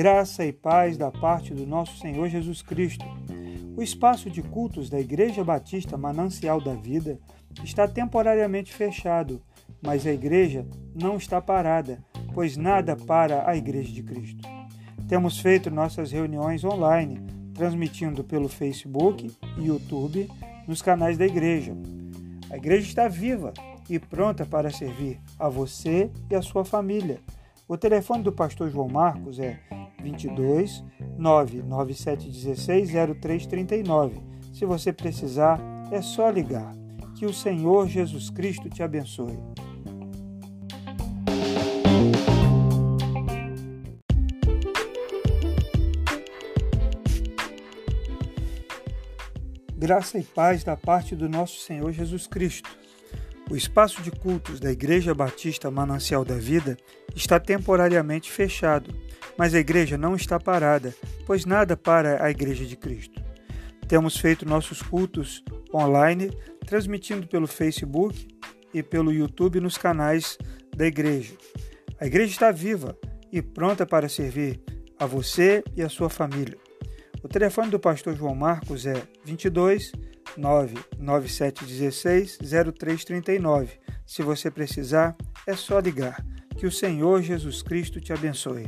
Graça e paz da parte do nosso Senhor Jesus Cristo. O espaço de cultos da Igreja Batista Manancial da Vida está temporariamente fechado, mas a igreja não está parada, pois nada para a Igreja de Cristo. Temos feito nossas reuniões online, transmitindo pelo Facebook e YouTube nos canais da igreja. A igreja está viva e pronta para servir a você e a sua família. O telefone do pastor João Marcos é 22 99716 0339. Se você precisar, é só ligar. Que o Senhor Jesus Cristo te abençoe. Graça e paz da parte do nosso Senhor Jesus Cristo. O espaço de cultos da Igreja Batista Manancial da Vida está temporariamente fechado, mas a igreja não está parada, pois nada para a Igreja de Cristo. Temos feito nossos cultos online, transmitindo pelo Facebook e pelo YouTube nos canais da igreja. A igreja está viva e pronta para servir a você e a sua família. O telefone do pastor João Marcos é 22 99716 0339. Se você precisar, é só ligar. Que o Senhor Jesus Cristo te abençoe.